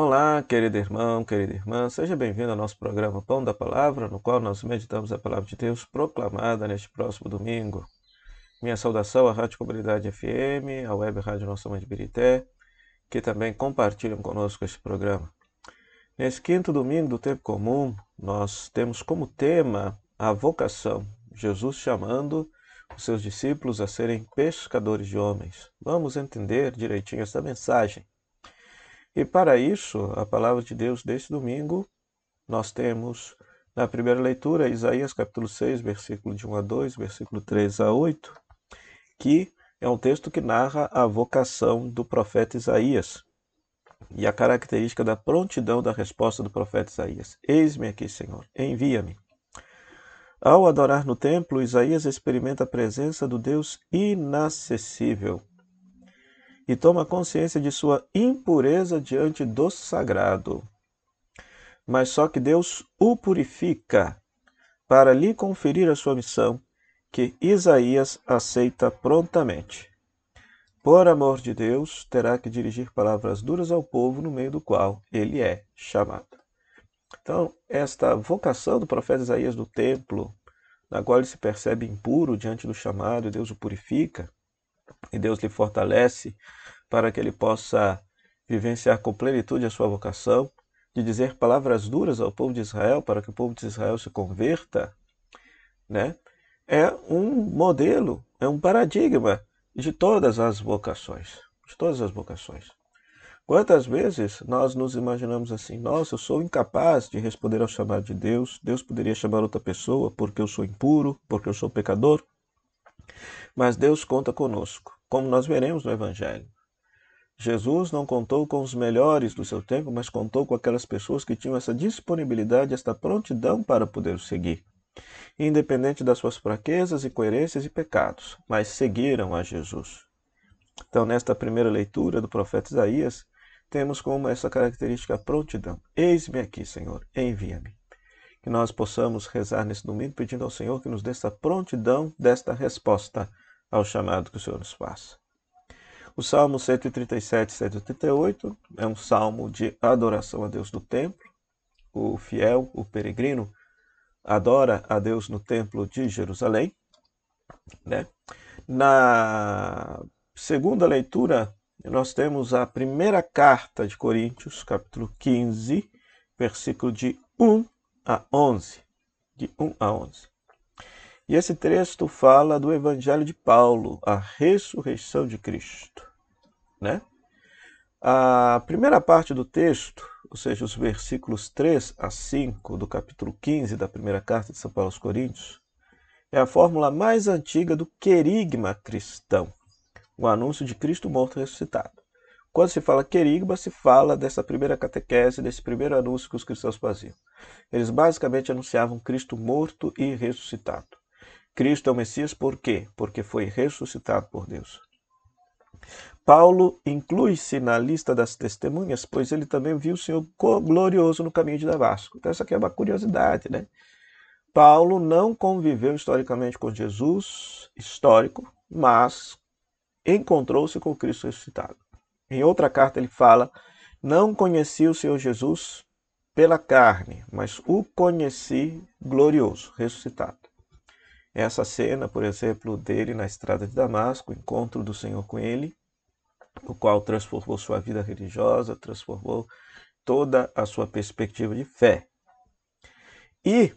Olá, querido irmão, querida irmã, seja bem-vindo ao nosso programa Pão da Palavra, no qual nós meditamos a palavra de Deus proclamada neste próximo domingo. Minha saudação à Rádio Comunidade FM, à Web Rádio Nossa Mãe de Birité, que também compartilham conosco este programa. Nesse quinto domingo do tempo comum, nós temos como tema a vocação, Jesus chamando os seus discípulos a serem pescadores de homens. Vamos entender direitinho essa mensagem. E para isso, a palavra de Deus deste domingo, nós temos na primeira leitura Isaías capítulo 6, versículo de 1 a 2, versículo 3 a 8, que é um texto que narra a vocação do profeta Isaías e a característica da prontidão da resposta do profeta Isaías. Eis-me aqui, Senhor, envia-me. Ao adorar no templo, Isaías experimenta a presença do Deus inacessível e toma consciência de sua impureza diante do sagrado. Mas só que Deus o purifica para lhe conferir a sua missão, que Isaías aceita prontamente. Por amor de Deus, terá que dirigir palavras duras ao povo no meio do qual ele é chamado. Então, esta vocação do profeta Isaías do templo, na qual ele se percebe impuro diante do chamado, Deus o purifica e Deus lhe fortalece para que ele possa vivenciar com plenitude a sua vocação, de dizer palavras duras ao povo de Israel para que o povo de Israel se converta, né? É um modelo, é um paradigma de todas as vocações, de todas as vocações. Quantas vezes nós nos imaginamos assim, nossa, eu sou incapaz de responder ao chamado de Deus, Deus poderia chamar outra pessoa porque eu sou impuro, porque eu sou pecador. Mas Deus conta conosco, como nós veremos no Evangelho. Jesus não contou com os melhores do seu tempo, mas contou com aquelas pessoas que tinham essa disponibilidade, esta prontidão para poder o seguir, independente das suas fraquezas, incoerências e pecados, mas seguiram a Jesus. Então, nesta primeira leitura do profeta Isaías, temos como essa característica a prontidão. Eis-me aqui, Senhor, envia-me. Que nós possamos rezar nesse domingo pedindo ao Senhor que nos dê essa prontidão desta resposta ao chamado que o Senhor nos faça. O Salmo 137 e 138 é um salmo de adoração a Deus no templo. O fiel, o peregrino, adora a Deus no templo de Jerusalém. Né? Na segunda leitura, nós temos a primeira carta de Coríntios, capítulo 15, versículo de 1 a 11. De 1 a 11. E esse texto fala do Evangelho de Paulo, a ressurreição de Cristo. Né? A primeira parte do texto, ou seja, os versículos 3 a 5 do capítulo 15 da primeira carta de São Paulo aos Coríntios, é a fórmula mais antiga do querigma cristão, o anúncio de Cristo morto e ressuscitado. Quando se fala querigma, se fala dessa primeira catequese, desse primeiro anúncio que os cristãos faziam. Eles basicamente anunciavam Cristo morto e ressuscitado. Cristo é o Messias por quê? Porque foi ressuscitado por Deus. Paulo inclui-se na lista das testemunhas, pois ele também viu o Senhor glorioso no caminho de Damasco. Então, essa aqui é uma curiosidade, né? Paulo não conviveu historicamente com Jesus, histórico, mas encontrou-se com Cristo ressuscitado. Em outra carta ele fala: Não conheci o Senhor Jesus pela carne, mas o conheci glorioso, ressuscitado. Essa cena, por exemplo, dele na estrada de Damasco, o encontro do Senhor com ele, o qual transformou sua vida religiosa, transformou toda a sua perspectiva de fé. E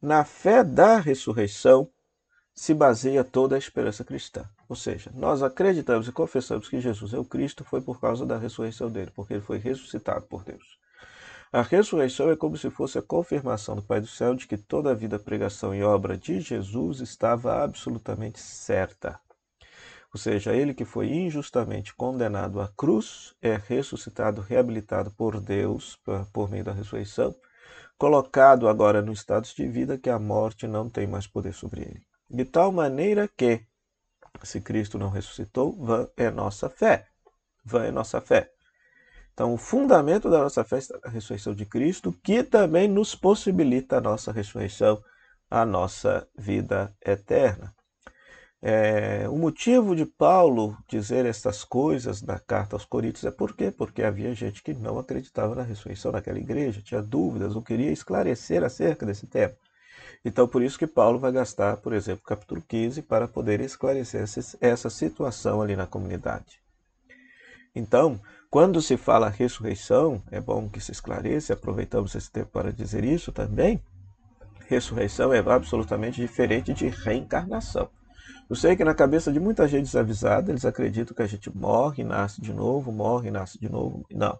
na fé da ressurreição se baseia toda a esperança cristã. Ou seja, nós acreditamos e confessamos que Jesus é o Cristo foi por causa da ressurreição dele, porque ele foi ressuscitado por Deus. A ressurreição é como se fosse a confirmação do Pai do Céu de que toda a vida, pregação e obra de Jesus estava absolutamente certa. Ou seja, ele que foi injustamente condenado à cruz é ressuscitado, reabilitado por Deus por meio da ressurreição, colocado agora no estado de vida que a morte não tem mais poder sobre ele. De tal maneira que, se Cristo não ressuscitou, vã é nossa fé. Vã é nossa fé. Então, o fundamento da nossa fé é a ressurreição de Cristo, que também nos possibilita a nossa ressurreição, a nossa vida eterna. É, o motivo de Paulo dizer essas coisas na carta aos Coríntios é por quê? Porque havia gente que não acreditava na ressurreição naquela igreja, tinha dúvidas, ou queria esclarecer acerca desse tema. Então, por isso que Paulo vai gastar, por exemplo, capítulo 15 para poder esclarecer essa situação ali na comunidade. Então, quando se fala ressurreição, é bom que se esclareça, aproveitamos esse tempo para dizer isso também. Ressurreição é absolutamente diferente de reencarnação. Eu sei que na cabeça de muita gente desavisada, eles acreditam que a gente morre, nasce de novo, morre, nasce de novo. Não.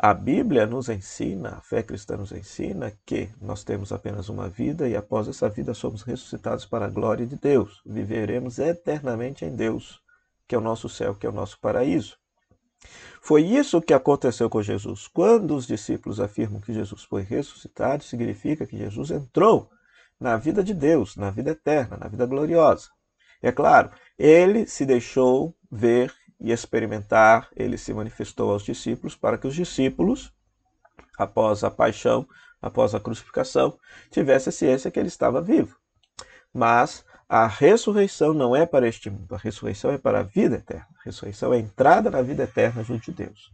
A Bíblia nos ensina, a fé cristã nos ensina que nós temos apenas uma vida e após essa vida somos ressuscitados para a glória de Deus. Viveremos eternamente em Deus, que é o nosso céu, que é o nosso paraíso. Foi isso que aconteceu com Jesus. Quando os discípulos afirmam que Jesus foi ressuscitado, significa que Jesus entrou na vida de Deus, na vida eterna, na vida gloriosa. É claro, ele se deixou ver e experimentar, ele se manifestou aos discípulos para que os discípulos, após a paixão, após a crucificação, tivessem a ciência que ele estava vivo. Mas a ressurreição não é para este mundo, a ressurreição é para a vida eterna. A ressurreição é a entrada na vida eterna junto de Deus.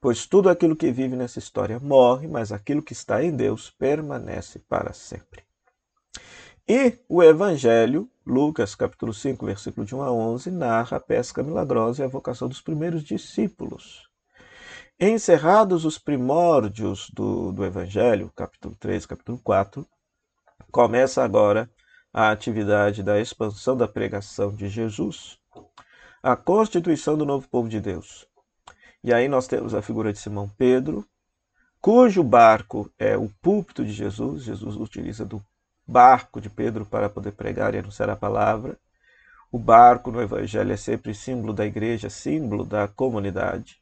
Pois tudo aquilo que vive nessa história morre, mas aquilo que está em Deus permanece para sempre. E o Evangelho, Lucas capítulo 5, versículo de 1 a 11, narra a pesca milagrosa e a vocação dos primeiros discípulos. Encerrados os primórdios do, do Evangelho, capítulo 3, capítulo 4, começa agora a atividade da expansão da pregação de Jesus, a constituição do novo povo de Deus. E aí nós temos a figura de Simão Pedro, cujo barco é o púlpito de Jesus. Jesus utiliza do barco de Pedro para poder pregar e anunciar a palavra. O barco no Evangelho é sempre símbolo da igreja, símbolo da comunidade.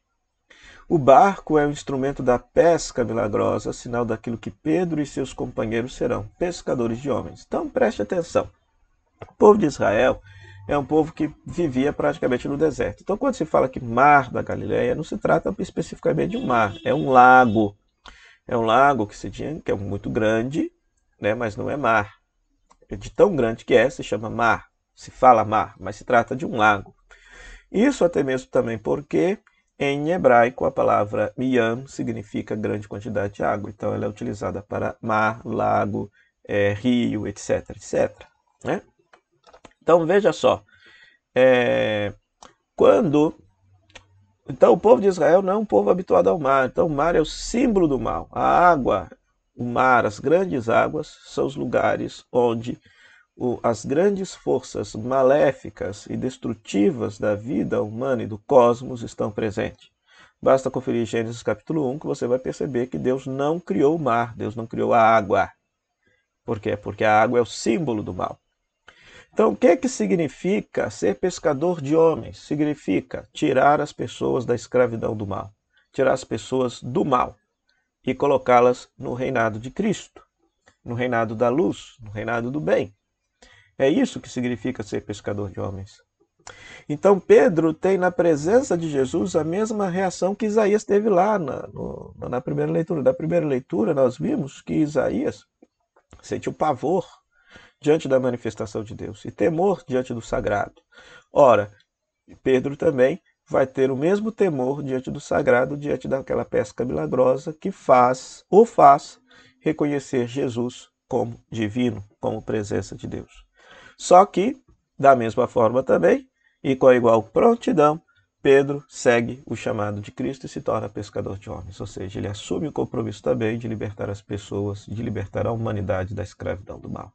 O barco é o instrumento da pesca milagrosa, sinal daquilo que Pedro e seus companheiros serão, pescadores de homens. Então preste atenção. O povo de Israel é um povo que vivia praticamente no deserto. Então, quando se fala que mar da Galileia, não se trata especificamente de um mar, é um lago. É um lago que se tinha, que é muito grande, né, mas não é mar. É de tão grande que é, se chama mar. Se fala mar, mas se trata de um lago. Isso até mesmo também porque em hebraico, a palavra miyam significa grande quantidade de água, então ela é utilizada para mar, lago, é, rio, etc, etc. Né? Então veja só, é, quando então o povo de Israel não é um povo habituado ao mar, então o mar é o símbolo do mal. A água, o mar, as grandes águas são os lugares onde as grandes forças maléficas e destrutivas da vida humana e do cosmos estão presentes. Basta conferir Gênesis capítulo 1 que você vai perceber que Deus não criou o mar, Deus não criou a água. Por quê? Porque a água é o símbolo do mal. Então, o que, é que significa ser pescador de homens? Significa tirar as pessoas da escravidão do mal, tirar as pessoas do mal e colocá-las no reinado de Cristo, no reinado da luz, no reinado do bem. É isso que significa ser pescador de homens. Então Pedro tem na presença de Jesus a mesma reação que Isaías teve lá na, no, na primeira leitura. Na primeira leitura nós vimos que Isaías sentiu pavor diante da manifestação de Deus e temor diante do sagrado. Ora, Pedro também vai ter o mesmo temor diante do sagrado, diante daquela pesca milagrosa que faz ou faz reconhecer Jesus como divino, como presença de Deus. Só que, da mesma forma também, e com igual prontidão, Pedro segue o chamado de Cristo e se torna pescador de homens, ou seja, ele assume o compromisso também de libertar as pessoas, de libertar a humanidade da escravidão do mal.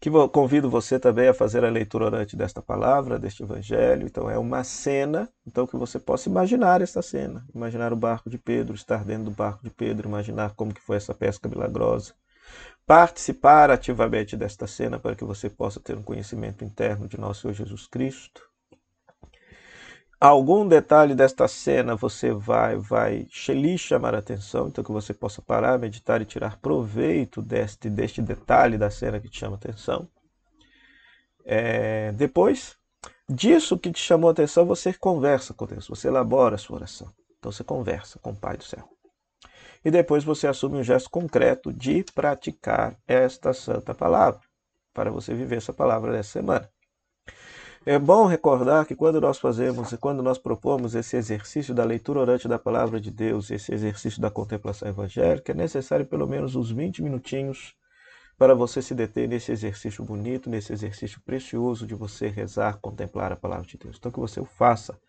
Que convido você também a fazer a leitura orante desta palavra, deste evangelho. Então é uma cena, então que você possa imaginar essa cena, imaginar o barco de Pedro, estar dentro do barco de Pedro, imaginar como que foi essa pesca milagrosa, participar ativamente desta cena para que você possa ter um conhecimento interno de nosso Senhor Jesus Cristo. Algum detalhe desta cena você vai, vai lhe chamar a atenção, então que você possa parar, meditar e tirar proveito deste, deste detalhe da cena que te chama a atenção. É, depois disso que te chamou a atenção, você conversa com Deus, você elabora a sua oração. Então você conversa com o Pai do céu e depois você assume um gesto concreto de praticar esta santa palavra, para você viver essa palavra dessa semana. É bom recordar que quando nós fazemos quando nós propomos esse exercício da leitura orante da palavra de Deus, esse exercício da contemplação evangélica, é necessário pelo menos uns 20 minutinhos para você se deter nesse exercício bonito, nesse exercício precioso de você rezar, contemplar a palavra de Deus. Então que você o faça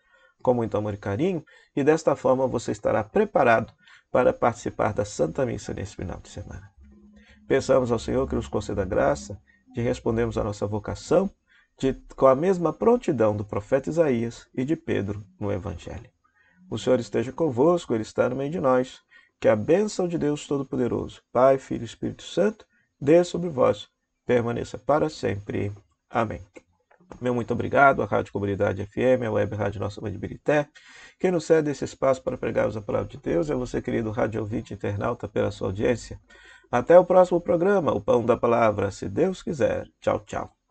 com muito amor e carinho, e desta forma você estará preparado para participar da Santa Missa nesse final de semana. Peçamos ao Senhor que nos conceda graça de respondermos à nossa vocação de, com a mesma prontidão do profeta Isaías e de Pedro no Evangelho. O Senhor esteja convosco, Ele está no meio de nós. Que a bênção de Deus Todo-Poderoso, Pai, Filho e Espírito Santo, dê sobre vós, permaneça para sempre. Amém. Meu muito obrigado à Rádio Comunidade FM, à Web Rádio Nossa Mãe de Birité, que nos cede esse espaço para pregarmos a palavra de Deus. É você, querido rádio ouvinte internauta, pela sua audiência. Até o próximo programa, o Pão da Palavra, se Deus quiser. Tchau, tchau.